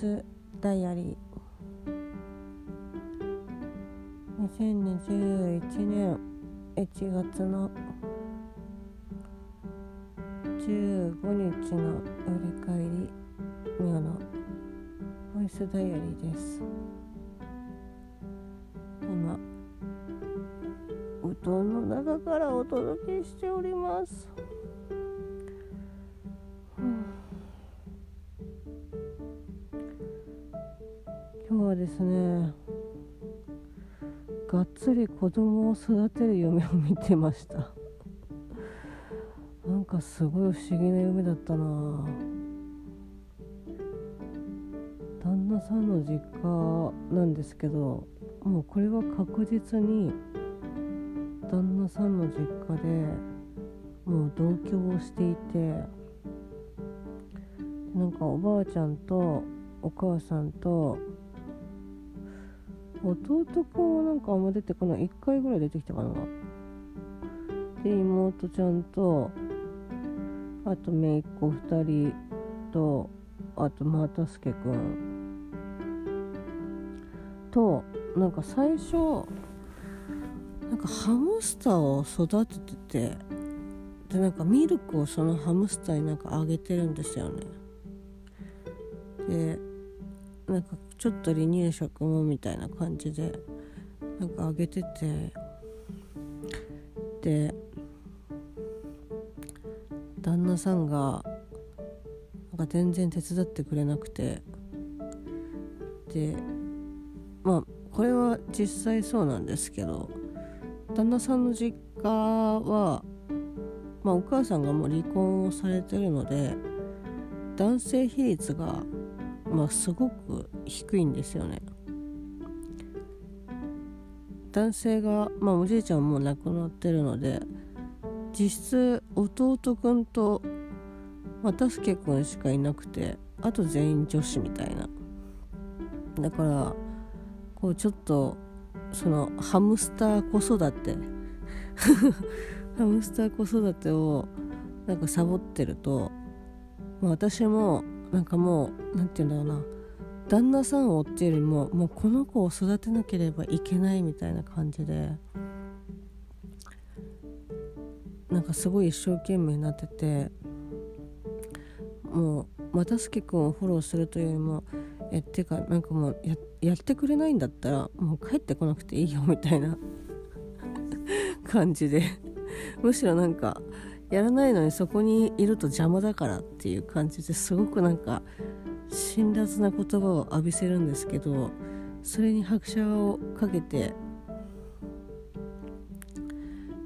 スダイアリー。2021年1月の15日の振り返りミオのボイスダイアリーです。今布団の中からお届けしております。ですね。がっつり子供を育てる夢を見てました。なんかすごい不思議な夢だったな。旦那さんの実家なんですけどもうこれは確実に旦那さんの実家でもう同居をしていてなんかおばあちゃんとお母さんと弟くんはなんかあんま出てこない。1回ぐらい出てきたかな。で妹ちゃんとあと姪っ子2人とあとまたすけくん。となんか最初なんかハムスターを育てててでなんかミルクをそのハムスターになんかあげてるんですよね。でなんかちょっと離乳食もみたいな感じでなんかあげてて。で旦那さんがなんか全然手伝ってくれなくて。でまあこれは実際そうなんですけど旦那さんの実家は、まあ、お母さんがもう離婚をされてるので男性比率がまあ、すごく低いんですよね。男性が、まあ、おじいちゃんも亡くなってるので実質弟くんと又助くんしかいなくてあと全員女子みたいな。だからこうちょっとそのハムスター子育て ハムスター子育てをなんかサボってると、まあ、私もなんかもう何て言うんだろうな。旦那さんを追ってよりももうこの子を育てなければいけないみたいな感じでなんかすごい一生懸命になっててもう又助君をフォローするというよりもえっていうかなんかもうややってくれないんだったらもう帰ってこなくていいよみたいな 感じで。むしろなんかやらないのにそこにいると邪魔だからっていう感じですごくなんか辛辣な言葉を浴びせるんですけどそれに拍車をかけて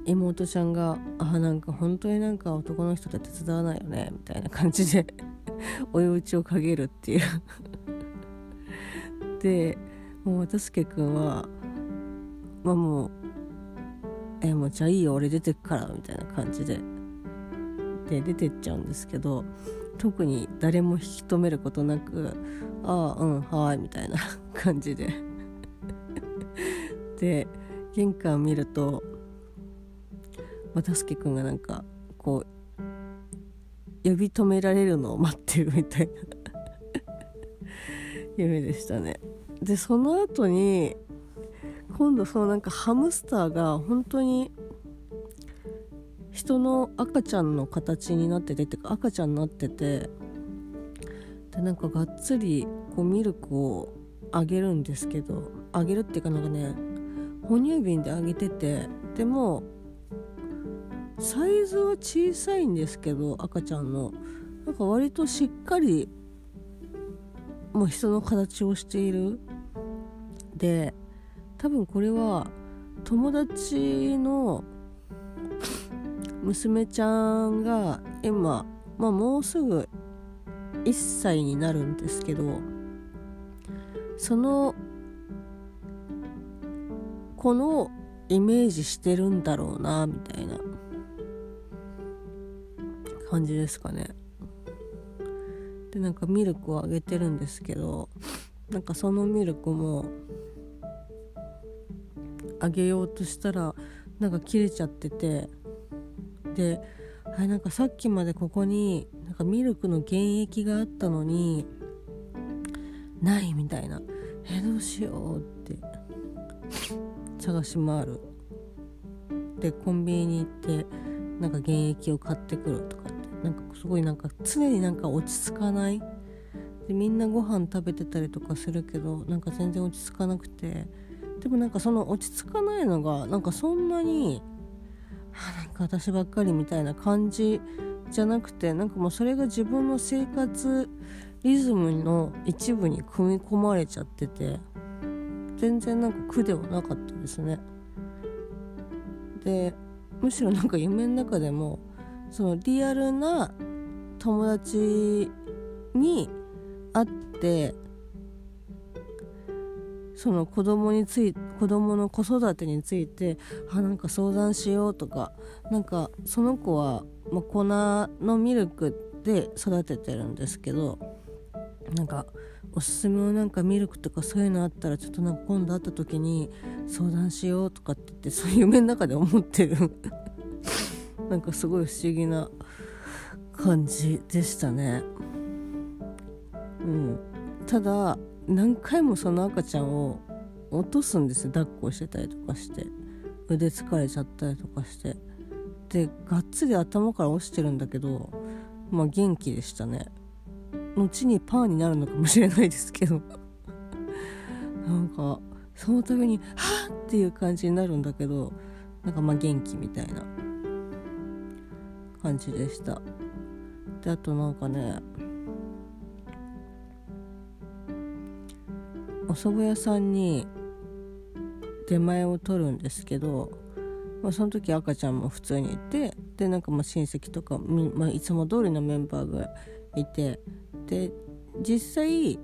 妹ちゃんが「あなんか本当になんか男の人で手伝わないよね」みたいな感じで 追い打ちをかけるっていう。でもう渡助君はまあもう「えもうじゃあいいよ俺出てくから」みたいな感じでで出てっちゃうんですけど特に誰も引き止めることなく「ああうんはい」みたいな 感じで。で玄関見ると渡助君がなんかこう呼び止められるのを待ってるみたいな 夢でしたね。でその後に今度そのなんかハムスターが本当に人の赤ちゃんの形になってててか赤ちゃんになっててでなんかがっつりこうミルクをあげるんですけどあげるっていうかなんかね哺乳瓶であげててでもサイズは小さいんですけど赤ちゃんの。なんか割としっかりもう人の形をしている。で多分これは友達の娘ちゃんが今、まあ、もうすぐ1歳になるんですけどその子のイメージしてるんだろうなみたいな感じですかね。でなんかミルクをあげてるんですけどなんかそのミルクもあげようとしたらなんか切れちゃっててであれなんかさっきまでここになんかミルクの原液があったのにないみたいな。えどうしようって。探し回る。でコンビニに行ってなんか原液を買ってくるとかって。なんかすごいなんか常になんか落ち着かない。でみんなご飯食べてたりとかするけどなんか全然落ち着かなくて。でもなんかその落ち着かないのがなんかそんなになんか私ばっかりみたいな感じじゃなくてなんかもうそれが自分の生活リズムの一部に組み込まれちゃってて全然なんか苦ではなかったですね。でむしろなんか夢の中でもそのリアルな友達に会ってその子供につい子供の子育てについてあなんか相談しようとかなんかその子は、まあ、粉のミルクで育ててるんですけどなんかおすすめのなんかミルクとかそういうのあったらちょっとなんか今度会った時に相談しようとかって言ってそういう夢の中で思ってる。なんかすごい不思議な感じでしたね。うん。ただ何回もその赤ちゃんを落とすんですよ。抱っこしてたりとかして。腕疲れちゃったりとかして。でがっつり頭から落ちてるんだけどまあ元気でしたね。後にパーになるのかもしれないですけど。なんかその度に「はっ!」っていう感じになるんだけどなんかまあ元気みたいな。感じでした。であとなんかねお蕎麦屋さんに出前を取るんですけど、まあ、その時赤ちゃんも普通にいてでなんかまあ親戚とか、まあ、いつも通りのメンバーがいてで実際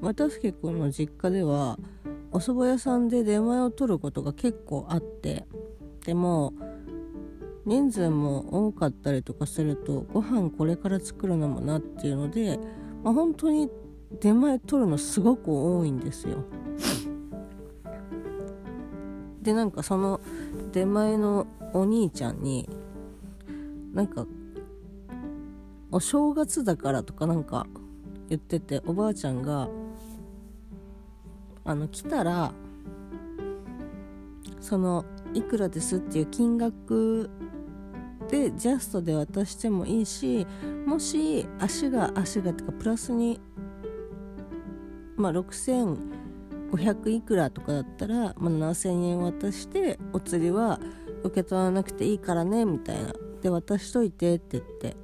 渡助君の実家ではお蕎麦屋さんで出前を取ることが結構あってでも人数も多かったりとかするとご飯これから作るのもなっていうので、まあ、本当に出前取るのすごく多いんですよ。でなんかその出前のお兄ちゃんになんかお正月だからとかなんか言ってておばあちゃんがあの来たらそのいくらですっていう金額でジャストで渡してもいいしもし足が足がってかプラスにまあ500いくらとかだったら、まあ、7000円渡してお釣りは受け取らなくていいからねみたいな。で渡しといてって言って。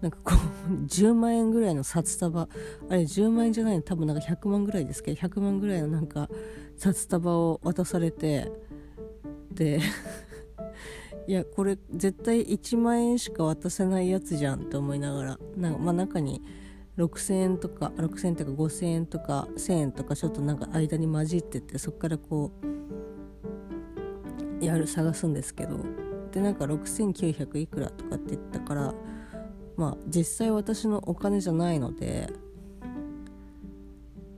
なんかこう 10万円ぐらいの札束。あれ10万円じゃないの。多分なんか100万ぐらいですけど100万ぐらいのなんか札束を渡されて。で いやこれ絶対1万円しか渡せないやつじゃんって思いながら。なんか、まあ、中に6000円とか6000円とか5000円とか1000円とかちょっとなんか間に混じっててそこからこうやる探すんですけど。でなんか6900いくらとかって言ったからまあ実際私のお金じゃないので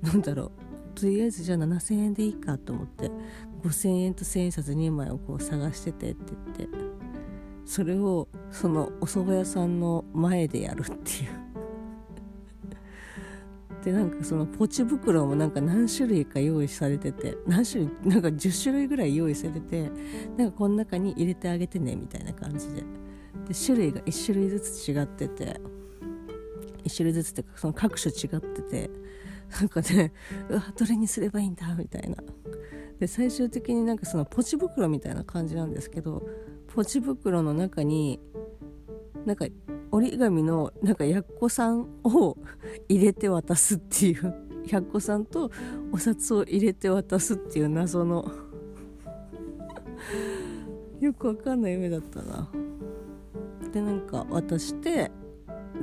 なんだろう。とりあえずじゃあ7000円でいいかと思って5000円と1000円札2枚をこう探しててって言ってそれをそのお蕎麦屋さんの前でやるっていう。でなんかそのポチ袋もなんか何種類か用意されてて何種類なんか10種類ぐらい用意されてなんかこの中に入れてあげてねみたいな感じで。で種類が1種類ずつ違ってて1種類ずつっていうかその各種違っててなんかねうわどれにすればいいんだみたいな。で最終的になんかそのポチ袋みたいな感じなんですけどポチ袋の中になんか折り紙のなんかやっこさんを入れて渡すっていうやっこさんとお札を入れて渡すっていう謎のよくわかんない夢だったな。でなんか渡して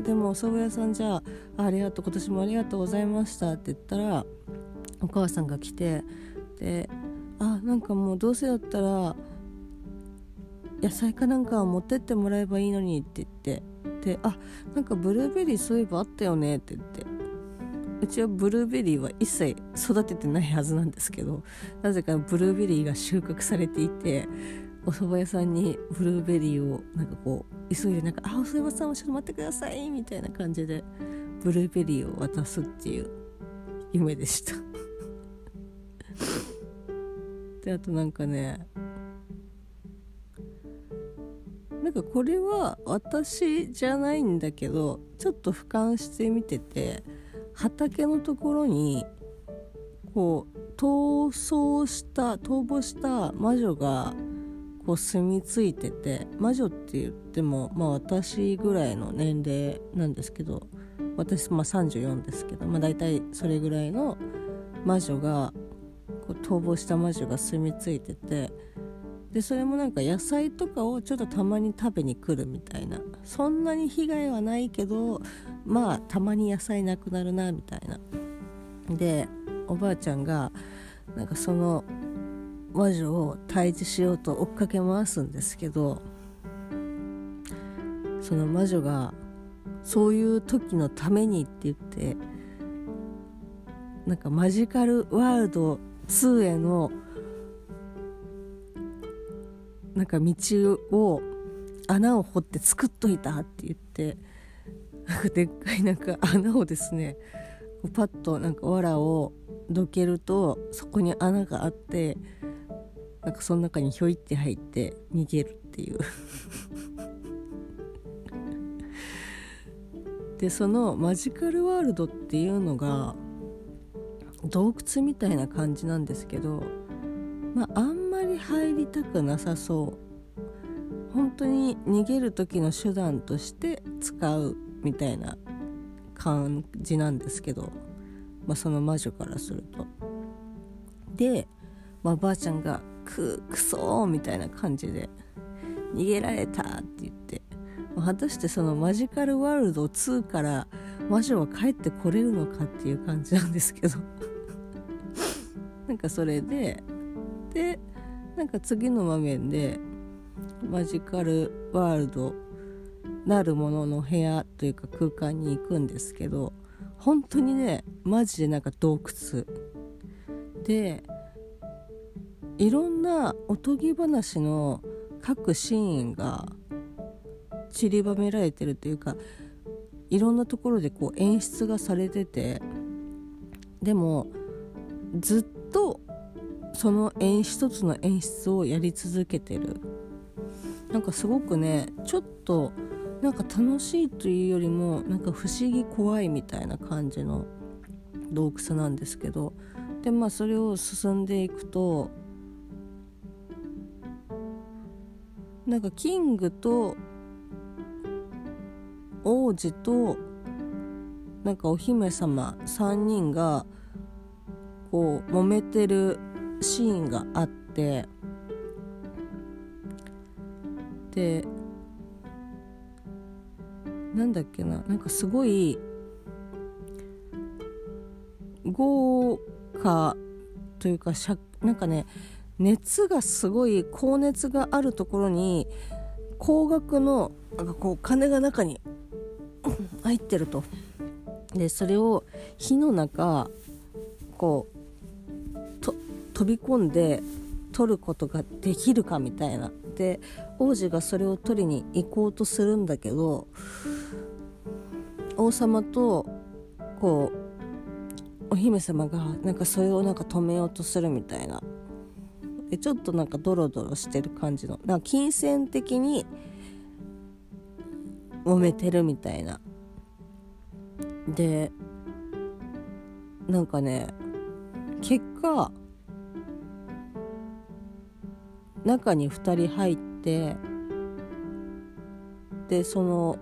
でもお蕎麦屋さんじゃあありがとう今年もありがとうございましたって言ったらお母さんが来てであなんかもうどうせだったら野菜かなんか持ってってもらえばいいのにって言ってであなんかブルーベリーそういえばあったよねって言って。うちはブルーベリーは一切育ててないはずなんですけどなぜかブルーベリーが収穫されていてお蕎麦屋さんにブルーベリーをなんかこう急いでなんか「あお蕎麦さんちょっと待ってください」みたいな感じでブルーベリーを渡すっていう夢でした。であとなんかねなんかこれは私じゃないんだけどちょっと俯瞰してみてて畑のところにこう逃走した逃亡した魔女がこう住み着いてて魔女って言ってもまあ私ぐらいの年齢なんですけど私まあ34ですけどまあ大体それぐらいの魔女がこう逃亡した魔女が住み着いててでそれもなんか野菜とかをちょっとたまに食べに来るみたいな。そんなに被害はないけどまあたまに野菜なくなるなみたいな。でおばあちゃんがなんかその魔女を退治しようと追っかけ回すんですけどその魔女がそういう時のためにって言ってなんかマジカルワールド2へのなんか道を穴を掘って作っといたって言って でっかいなんか穴をですねパッとなんか藁をどけるとそこに穴があってなんかその中にひょいって入って逃げるっていう。でそのマジカルワールドっていうのが洞窟みたいな感じなんですけどまああんまり入りたくなさそう。本当に逃げる時の手段として使うみたいな感じなんですけど。まあ、その魔女からすると。で、まあ、ばあちゃんが「くくそー」みたいな感じで「逃げられた」って言って、まあ、果たしてそのマジカルワールド2から魔女は帰ってこれるのかっていう感じなんですけど。なんかそれででなんか次の場面でマジカルワールドなるものの部屋というか空間に行くんですけど本当にねマジでなんか洞窟。でいろんなおとぎ話の各シーンが散りばめられてるというかいろんなところでこう演出がされててでもずっとその演一つの演出をやり続けてる。なんかすごくねちょっとなんか楽しいというよりもなんか不思議怖いみたいな感じの洞窟なんですけど。でまあそれを進んでいくとなんかキングと王子となんかお姫様3人がこう揉めてるシーンがあってでなんだっけななんかすごい豪華というかしゃなんかね熱がすごい高熱があるところに高額のなんかこう金が中に入ってると。でそれを火の中こう飛び込んで取ることができるかみたいな。で王子がそれを取りに行こうとするんだけど王様とこうお姫様がなんかそれをなんか止めようとするみたいな。でちょっとなんかドロドロしてる感じの。なんか金銭的に揉めてるみたいな。でなんかね結果中に2人入ってでその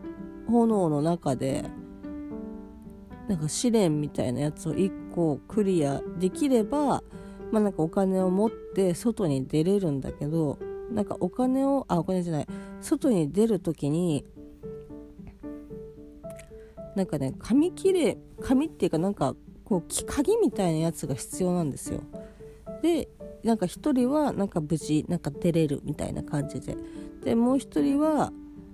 炎の中でなんか試練みたいなやつを1個クリアできればまあなんかお金を持って外に出れるんだけどなんかお金をあお金じゃない外に出る時になんかね紙切れ紙っていうかなんかこう鍵みたいなやつが必要なんですよ。でなんか1人はなんか無事なんか出れるみたいな感じで。でもう1人は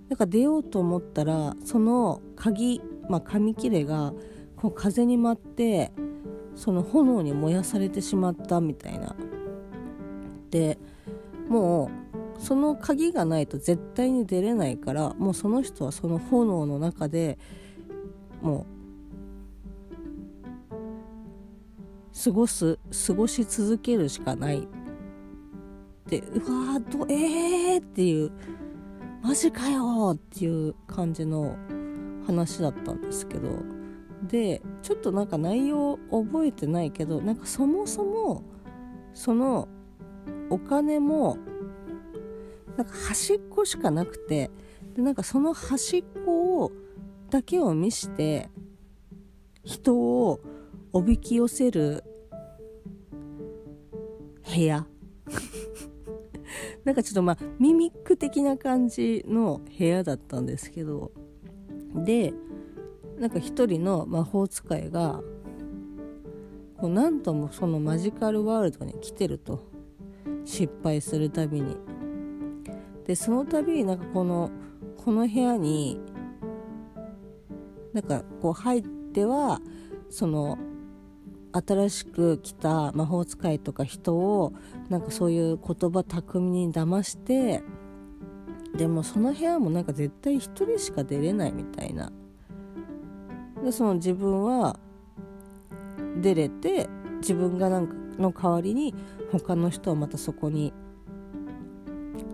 なんか出ようと思ったらその鍵、まあ、紙切れがこう風に舞ってその炎に燃やされてしまったみたいな。でもうその鍵がないと絶対に出れないからもうその人はその炎の中でもう過ごす過ごし続けるしかないでうわーどえーっていうマジかよっていう感じの話だったんですけどでちょっとなんか内容覚えてないけどなんかそもそもそのお金もなんか端っこしかなくてでなんかその端っこをだけを見して人をおびき寄せる部屋。なんかちょっとまあミミック的な感じの部屋だったんですけど。でなんか一人の魔法使いがこう何度もそのマジカルワールドに来てると。失敗するたびに。でその度になんかこのこの部屋になんかこう入ってはその新しく来た魔法使いとか人をなんかそういう言葉巧みに騙してでもその部屋もなんか絶対1人しか出れないみたいな。でその自分は出れて自分がなんかの代わりに他の人をまたそこに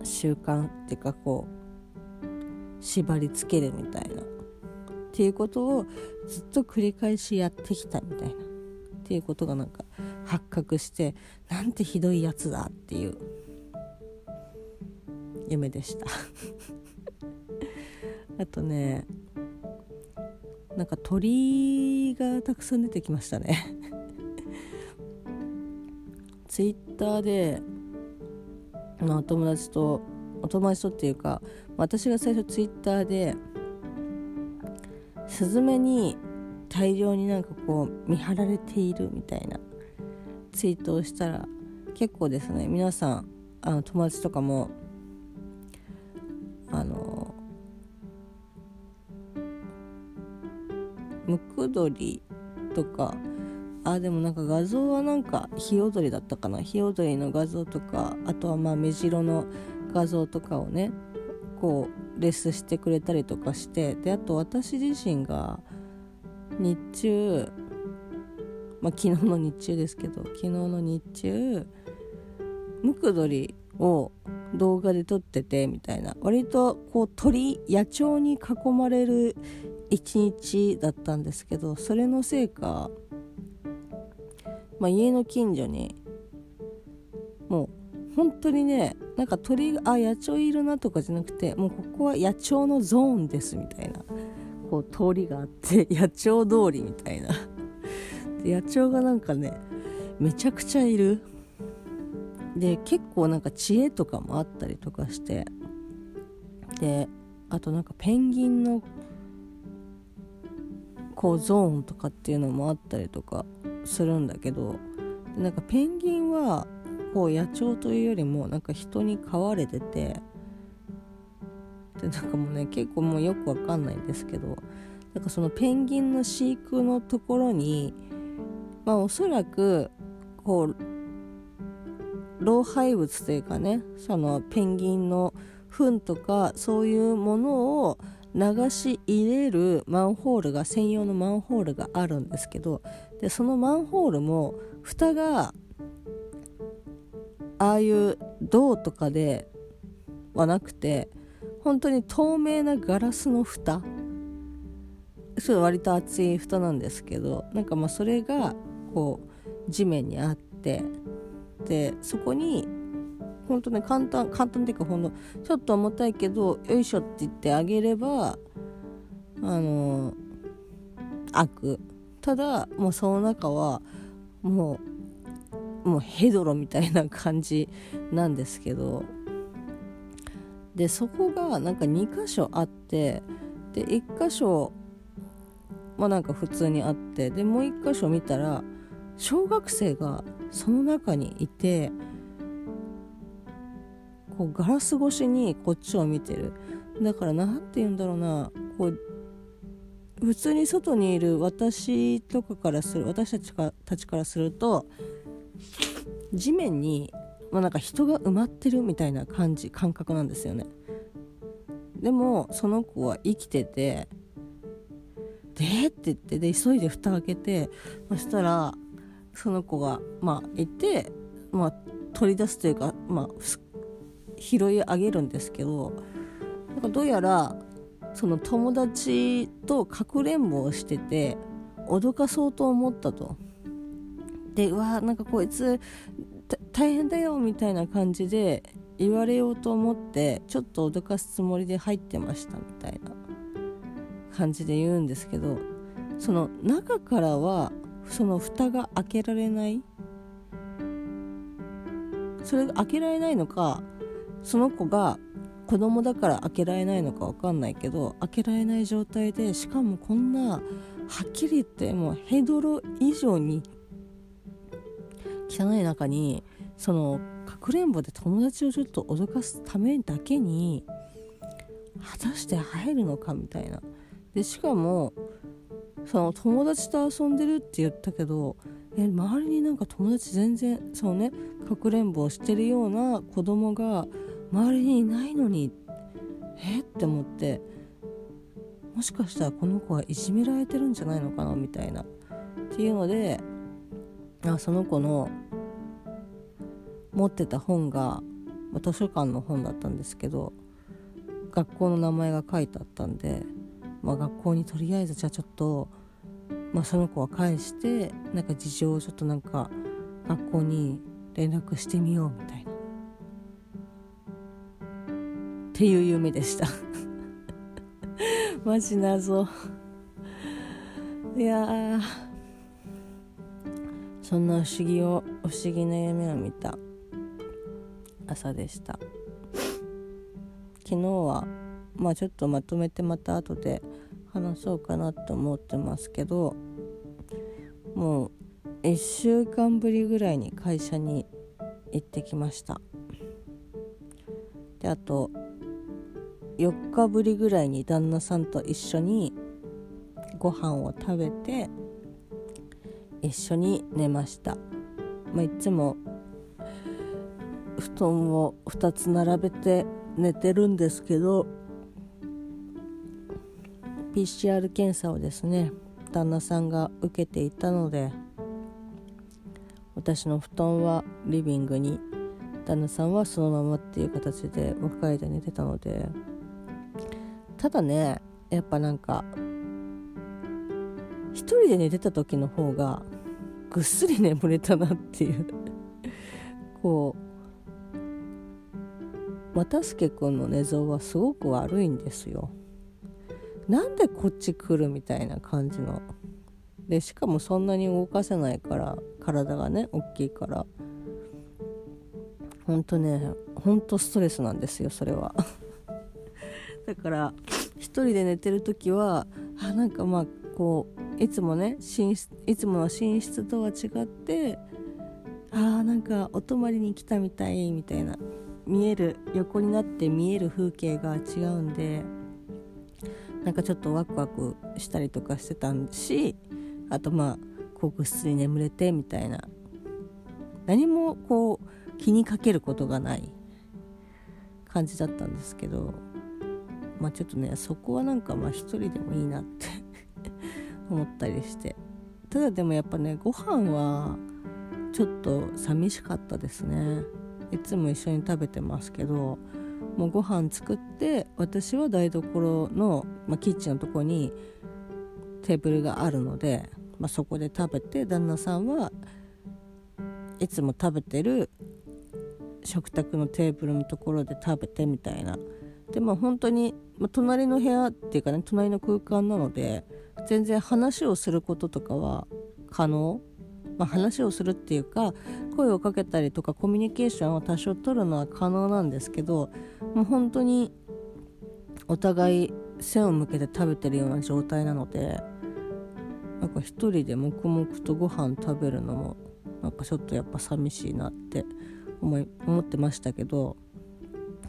習慣っていうかこう縛りつけるみたいな。っていうことをずっと繰り返しやってきたみたいな。っていうことがなんか発覚してなんてひどいやつだっていう夢でした。あとねなんか鳥がたくさん出てきましたね。ツイッターで、まあ、お友達とお友達とっていうか私が最初ツイッターでスズメに大量になんかこう見張られているみたいなツイートをしたら結構ですね皆さんあの友達とかもあのムクドリとかあでもなんか画像はなんかヒヨドリだったかな。ヒヨドリの画像とかあとはまあ目白の画像とかをねこうレスしてくれたりとかしてであと私自身が日中まあ昨日の日中ですけど昨日の日中ムクドリを動画で撮っててみたいな割とこう鳥野鳥に囲まれる一日だったんですけどそれのせいか、まあ、家の近所にもう本当にねなんか鳥あ野鳥いるなとかじゃなくてもうここは野鳥のゾーンですみたいな。こう通りがあって 野鳥通りみたいな。で野鳥がなんかねめちゃくちゃいる。で結構なんか知恵とかもあったりとかして。であとなんかペンギンのこうゾーンとかっていうのもあったりとかするんだけど。なんかペンギンはこう野鳥というよりもなんか人に飼われててでなんかもうね結構もうよくわかんないんですけどなんかそのペンギンの飼育のところにまあおそらくこう老廃物というかねそのペンギンの糞とかそういうものを流し入れるマンホールが専用のマンホールがあるんですけどでそのマンホールも蓋がああいう銅とかではなくて本当に透明なガラスの蓋。それ割と厚い蓋なんですけどなんかまあそれがこう地面にあってでそこにほんとね簡単簡単っていうかほんのちょっと重たいけどよいしょって言ってあげればあの開く。ただもうその中はもうもうヘドロみたいな感じなんですけどでそこがなんか2箇所あってで1箇所まあなんか普通にあってでもう1箇所見たら小学生がその中にいてこうガラス越しにこっちを見てる。だから何て言うんだろうなこう普通に外にいる私とかからする私たちかたちからすると地面に、まあ、なんか人が埋まってるみたいな感じ感覚なんですよねでもその子は生きててでって言ってで急いで蓋開けてそしたらその子がまあいて、まあ、取り出すというか、まあ、拾い上げるんですけどなんかどうやらその友達とかくれんぼをしてて脅かそうと思ったと。でうわなんかこいつ大変だよみたいな感じで言われようと思ってちょっと脅かすつもりで入ってましたみたいな感じで言うんですけどその中からはその蓋が開けられない？それが開けられないのかその子が子供だから開けられないのか分かんないけど開けられない状態でしかもこんなはっきり言ってもうヘドロ以上に汚い中にそのかくれんぼで友達をちょっと脅かすためだけに果たして入るのかみたいな。でしかもその友達と遊んでるって言ったけどえ周りになんか友達全然そうねかくれんぼをしてるような子供が周りにいないのにえ？って思ってもしかしたらこの子はいじめられてるんじゃないのかなみたいな。っていうのであその子の持ってた本が図書館の本だったんですけど学校の名前が書いてあったんで、まあ、学校にとりあえずじゃあちょっと、まあ、その子は返してなんか事情をちょっとなんか学校に連絡してみようみたいな。っていう夢でした。マジ謎。いやそんな不思議を不思議な夢を見た。朝でした。昨日はまあちょっとまとめてまた後で話そうかなと思ってますけどもう1週間ぶりぐらいに会社に行ってきました。であと4日ぶりぐらいに旦那さんと一緒にご飯を食べて一緒に寝ました、まあ、いつも布団を2つ並べて寝てるんですけど PCR 検査をですね旦那さんが受けていたので私の布団はリビングに旦那さんはそのままっていう形で分かれて寝てたのでただねやっぱなんか一人で寝てた時の方がぐっすり眠れたなっていう。こう又助君の寝相はすごく悪いんですよ。なんでこっち来るみたいな感じの。でしかもそんなに動かせないから体がね大きいから。ほんとねほんとストレスなんですよそれは。だから一人で寝てる時はあなんかまあこういつもね寝室いつもの寝室とは違ってあーなんかお泊まりに来たみたいみたいな見える横になって見える風景が違うんでなんかちょっとワクワクしたりとかしてたしあとまあこうぐっすり眠れてみたいな。何もこう気にかけることがない感じだったんですけどまあちょっとねそこはなんかまあ一人でもいいなって思ったりして。ただでもやっぱねご飯はちょっと寂しかったですね。いつも一緒に食べてますけどもうご飯作って私は台所の、まあ、キッチンのとこにテーブルがあるので、まあ、そこで食べて旦那さんはいつも食べてる食卓のテーブルのところで食べてみたいな。でも本当に、まあ、隣の部屋っていうかね隣の空間なので全然話をすることとかは可能？まあ、話をするっていうか声をかけたりとかコミュニケーションを多少取るのは可能なんですけどもう本当にお互い背を向けて食べてるような状態なのでなんか一人で黙々とご飯食べるのもなんかちょっとやっぱ寂しいなって思い思ってましたけど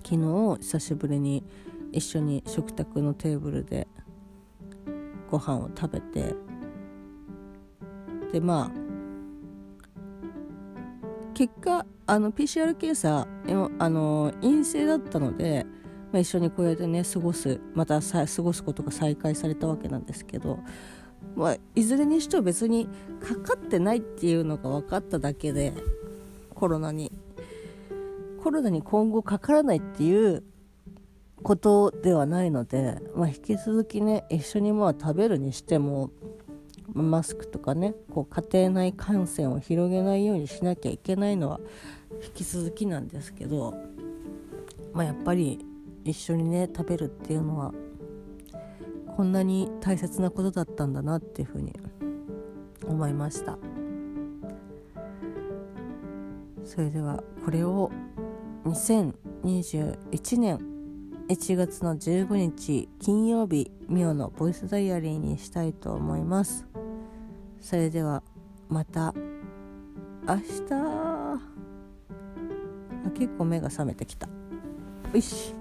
昨日久しぶりに一緒に食卓のテーブルでご飯を食べてでまあ結果あの PCR 検査あの陰性だったので、まあ、一緒にこうやってね過ごすまた過ごすことが再開されたわけなんですけどまあ、いずれにしても別にかかってないっていうのが分かっただけでコロナにコロナに今後かからないっていうことではないので、まあ、引き続きね一緒にまあ食べるにしてもマスクとかねこう家庭内感染を広げないようにしなきゃいけないのは引き続きなんですけど、まあ、やっぱり一緒にね食べるっていうのはこんなに大切なことだったんだなっていうふうに思いました。それではこれを2021年1月の15日金曜日ミオのボイスダイアリーにしたいと思います。それではまた。明日。結構目が覚めてきた。よし。